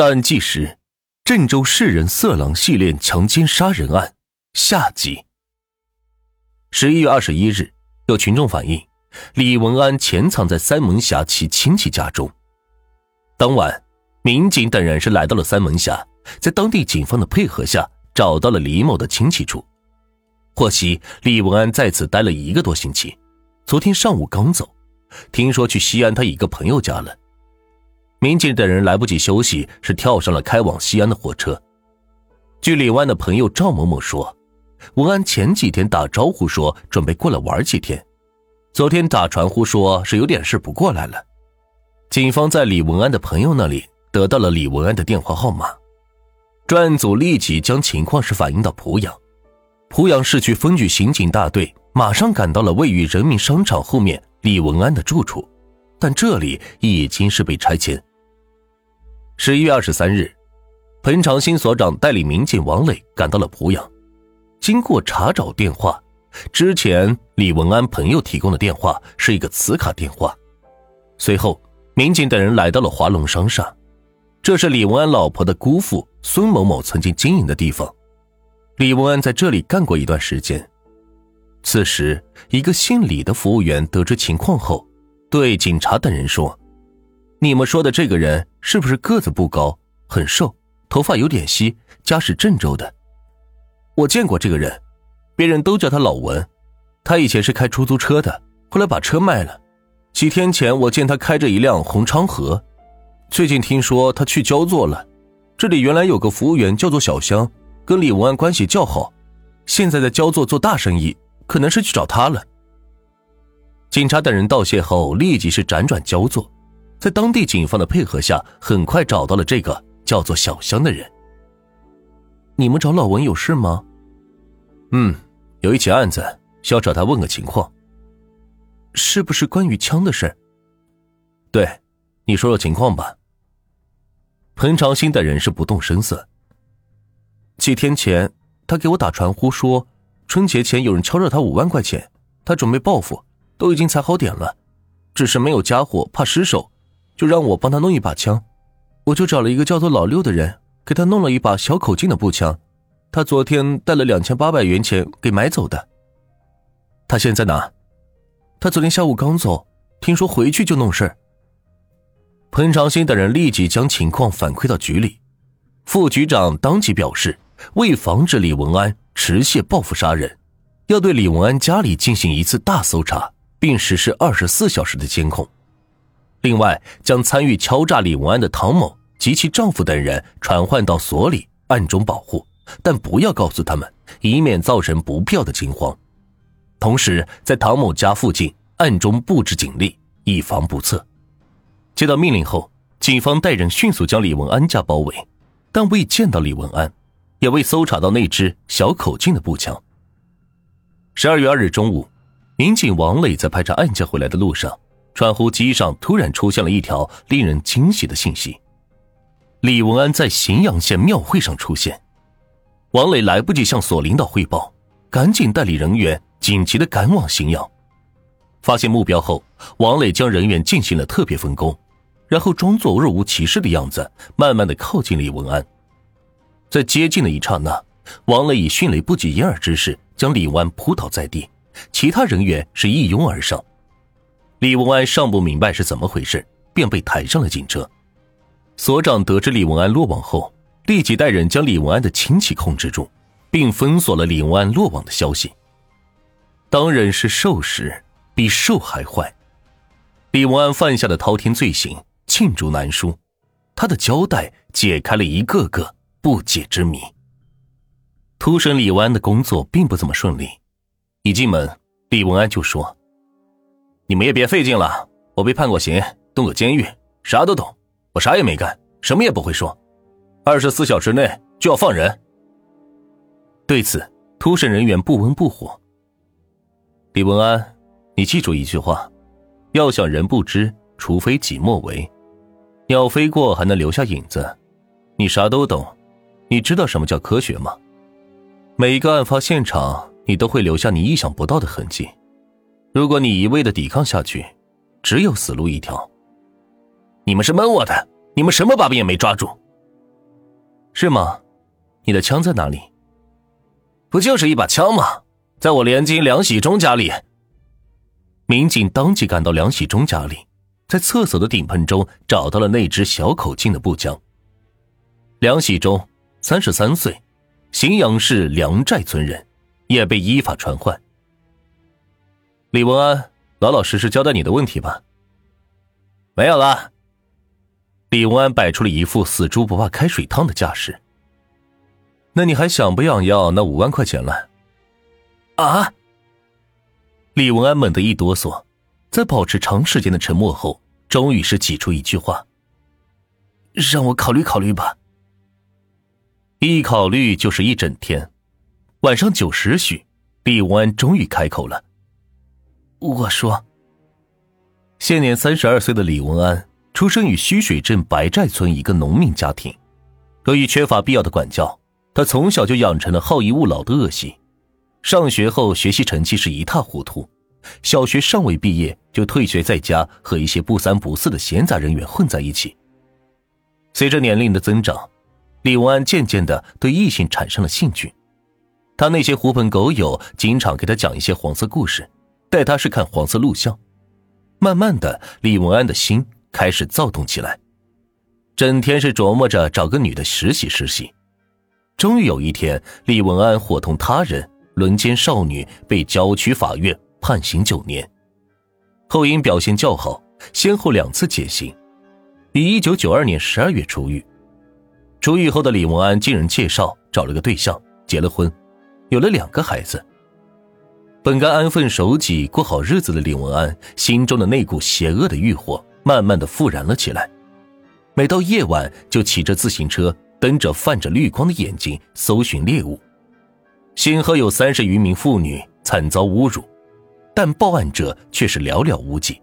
但计时，郑州市人色狼系列强奸杀人案下集。十一月二十一日，有群众反映，李文安潜藏在三门峡其亲戚家中。当晚，民警等人是来到了三门峡，在当地警方的配合下，找到了李某的亲戚处。获悉，李文安在此待了一个多星期，昨天上午刚走，听说去西安他一个朋友家了。民警等人来不及休息，是跳上了开往西安的火车。据李湾的朋友赵某某说，文安前几天打招呼说准备过来玩几天，昨天打传呼说是有点事不过来了。警方在李文安的朋友那里得到了李文安的电话号码，专案组立即将情况是反映到濮阳，濮阳市区分局刑警大队马上赶到了位于人民商场后面李文安的住处，但这里已经是被拆迁。十一月二十三日，彭长新所长带领民警王磊赶到了濮阳。经过查找电话，之前李文安朋友提供的电话是一个磁卡电话。随后，民警等人来到了华龙商厦，这是李文安老婆的姑父孙某某曾经经营的地方。李文安在这里干过一段时间。此时，一个姓李的服务员得知情况后，对警察等人说。你们说的这个人是不是个子不高，很瘦，头发有点稀，家是郑州的？我见过这个人，别人都叫他老文。他以前是开出租车的，后来把车卖了。几天前我见他开着一辆红昌河。最近听说他去焦作了。这里原来有个服务员叫做小香，跟李文安关系较好，现在在焦作做大生意，可能是去找他了。警察等人道谢后，立即是辗转焦作。在当地警方的配合下，很快找到了这个叫做小香的人。你们找老文有事吗？嗯，有一起案子，需要找他问个情况。是不是关于枪的事？对，你说说情况吧。彭长兴的人是不动声色。几天前，他给我打传呼说，春节前有人敲诈他五万块钱，他准备报复，都已经踩好点了，只是没有家伙，怕失手。就让我帮他弄一把枪，我就找了一个叫做老六的人，给他弄了一把小口径的步枪。他昨天带了两千八百元钱给买走的。他现在哪？他昨天下午刚走，听说回去就弄事。彭长兴等人立即将情况反馈到局里，副局长当即表示，为防止李文安持械报复杀人，要对李文安家里进行一次大搜查，并实施二十四小时的监控。另外，将参与敲诈李文安的唐某及其丈夫等人传唤到所里，暗中保护，但不要告诉他们，以免造成不必要的惊慌。同时，在唐某家附近暗中布置警力，以防不测。接到命令后，警方带人迅速将李文安家包围，但未见到李文安，也未搜查到那支小口径的步枪。十二月二日中午，民警王磊在排查案件回来的路上。传呼机上突然出现了一条令人惊喜的信息：李文安在荥阳县庙会上出现。王磊来不及向所领导汇报，赶紧带领人员紧急的赶往荥阳。发现目标后，王磊将人员进行了特别分工，然后装作若无其事的样子，慢慢的靠近李文安。在接近的一刹那，王磊以迅雷不及掩耳之势将李文安扑倒在地，其他人员是一拥而上。李文安尚不明白是怎么回事，便被抬上了警车。所长得知李文安落网后，立即带人将李文安的亲戚控制住，并封锁了李文安落网的消息。当然是受时比受还坏。李文安犯下的滔天罪行罄竹难书，他的交代解开了一个个不解之谜。突审李文安的工作并不怎么顺利，一进门，李文安就说。你们也别费劲了，我被判过刑，蹲过监狱，啥都懂。我啥也没干，什么也不会说。二十四小时内就要放人。对此，突审人员不温不火。李文安，你记住一句话：要想人不知，除非己莫为。鸟飞过还能留下影子，你啥都懂，你知道什么叫科学吗？每一个案发现场，你都会留下你意想不到的痕迹。如果你一味的抵抗下去，只有死路一条。你们是蒙我的，你们什么把柄也没抓住。是吗？你的枪在哪里？不就是一把枪吗？在我连襟梁喜忠家里。民警当即赶到梁喜忠家里，在厕所的顶盆中找到了那支小口径的步枪。梁喜忠，三十三岁，荥阳市梁寨村人，也被依法传唤。李文安，老老实实交代你的问题吧。没有了。李文安摆出了一副死猪不怕开水烫的架势。那你还想不想要那五万块钱了？啊！李文安猛地一哆嗦，在保持长时间的沉默后，终于是挤出一句话：“让我考虑考虑吧。”一考虑就是一整天。晚上九时许，李文安终于开口了：“我说，现年三十二岁的李文安，出生于虚水镇白寨村一个农民家庭，由于缺乏必要的管教。他从小就养成了好逸恶劳的恶习，上学后学习成绩是一塌糊涂，小学尚未毕业就退学在家，和一些不三不四的闲杂人员混在一起。随着年龄的增长，李文安渐渐的对异性产生了兴趣，他那些狐朋狗友经常给他讲一些黄色故事，带他是看黄色录像，慢慢的，李文安的心开始躁动起来，整天是琢磨着找个女的实习实习。终于有一天，李文安伙同他人轮奸少女，被郊区法院判刑九年，后因表现较好，先后两次减刑，于一九九二年十二月出狱。出狱后的李文安经人介绍找了个对象，结了婚，有了两个孩子。本该安分守己过好日子的李文安，心中的那股邪恶的欲火慢慢的复燃了起来，每到夜晚就骑着自行车。瞪着泛着绿光的眼睛搜寻猎物，先后有三十余名妇女惨遭侮辱，但报案者却是寥寥无几。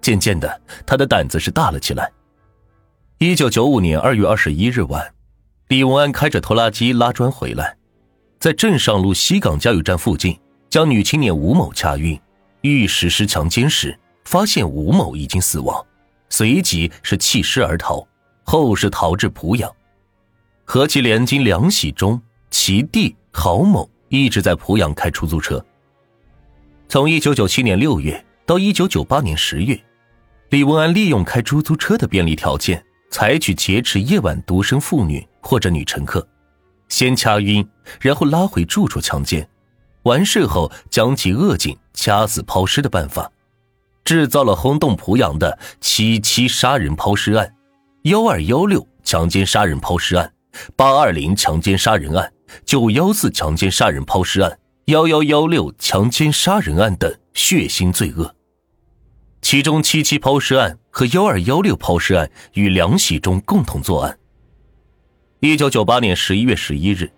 渐渐的，他的胆子是大了起来。一九九五年二月二十一日晚，李文安开着拖拉机拉砖回来，在镇上路西港加油站附近将女青年吴某掐晕，欲实施强奸时，发现吴某已经死亡，随即是弃尸而逃，后是逃至濮阳。和其连襟梁喜忠、其弟郝某一直在濮阳开出租车。从一九九七年六月到一九九八年十月，李文安利用开出租车的便利条件，采取劫持夜晚独身妇女或者女乘客，先掐晕，然后拉回住处强奸，完事后将其扼颈掐死抛尸的办法，制造了轰动濮阳的七七杀人抛尸案、幺二幺六强奸杀人抛尸案。八二零强奸杀人案、九幺四强奸杀人抛尸案、幺幺幺六强奸杀人案等血腥罪恶。其中七七抛尸案和幺二幺六抛尸案与梁喜忠共同作案。一九九八年十一月十一日，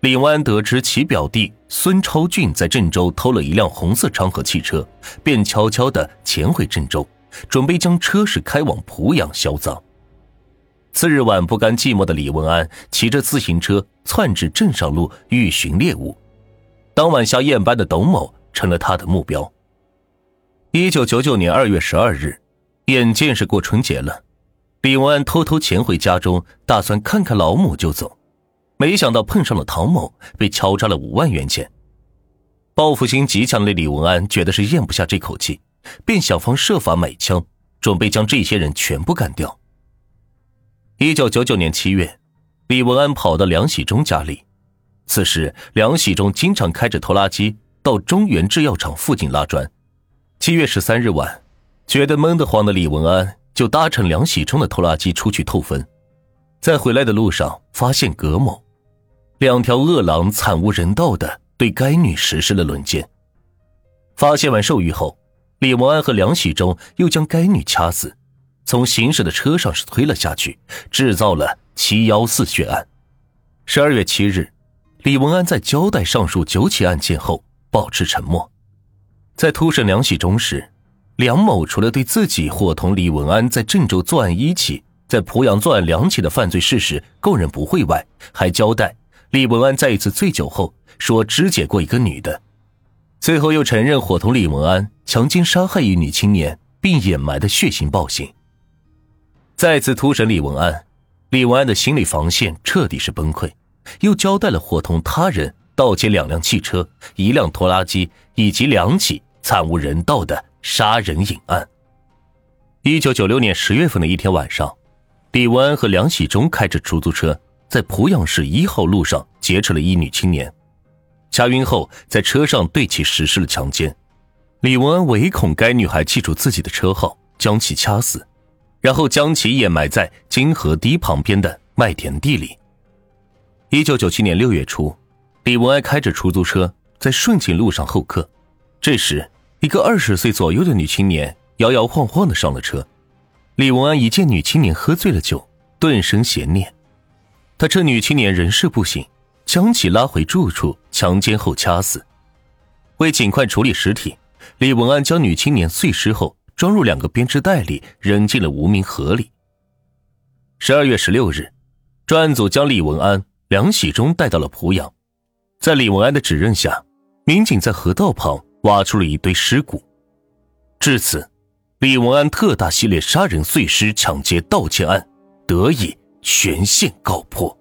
李文安得知其表弟孙超俊在郑州偷了一辆红色昌河汽车，便悄悄地潜回郑州，准备将车驶开往濮阳销赃。次日晚，不甘寂寞的李文安骑着自行车窜至镇上路欲寻猎物。当晚下夜班的董某成了他的目标。一九九九年二月十二日，眼见是过春节了，李文安偷偷潜回家中，打算看看老母就走。没想到碰上了唐某，被敲诈了五万元钱。报复心极强的李文安觉得是咽不下这口气，便想方设法买枪，准备将这些人全部干掉。一九九九年七月，李文安跑到梁喜忠家里。此时，梁喜忠经常开着拖拉机到中原制药厂附近拉砖。七月十三日晚，觉得闷得慌的李文安就搭乘梁喜忠的拖拉机出去透风。在回来的路上，发现葛某，两条恶狼惨无人道的对该女实施了轮奸。发现完兽欲后，李文安和梁喜忠又将该女掐死。从行驶的车上是推了下去，制造了七幺四血案。十二月七日，李文安在交代上述九起案件后保持沉默。在突审梁喜忠时，梁某除了对自己伙同李文安在郑州作案一起，在濮阳作案两起的犯罪事实供认不讳外，还交代李文安在一次醉酒后说肢解过一个女的，最后又承认伙同李文安强奸杀害一女青年并掩埋的血腥暴行。再次突审李文安，李文安的心理防线彻底是崩溃，又交代了伙同他人盗窃两辆汽车、一辆拖拉机以及两起惨无人道的杀人隐案。一九九六年十月份的一天晚上，李文安和梁喜忠开着出租车在濮阳市一号路上劫持了一女青年，掐晕后在车上对其实施了强奸。李文安唯恐该女孩记住自己的车号，将其掐死，然后将其掩埋在金河堤旁边的麦田地里。一九九七年六月初，李文安开着出租车在顺景路上候客，这时一个二十岁左右的女青年。摇摇晃晃的上了车，李文安一见女青年喝醉了酒，顿生邪念，他趁女青年人事不省，将其拉回住处强奸后掐死。为尽快处理尸体，李文安将女青年碎尸后装入两个编织袋里，扔进了无名河里。十二月十六日，专案组将李文安、梁喜忠带到了濮阳，在李文安的指认下，民警在河道旁挖出了一堆尸骨，至此。李文安特大系列杀人碎尸抢劫盗窃案得以全线告破。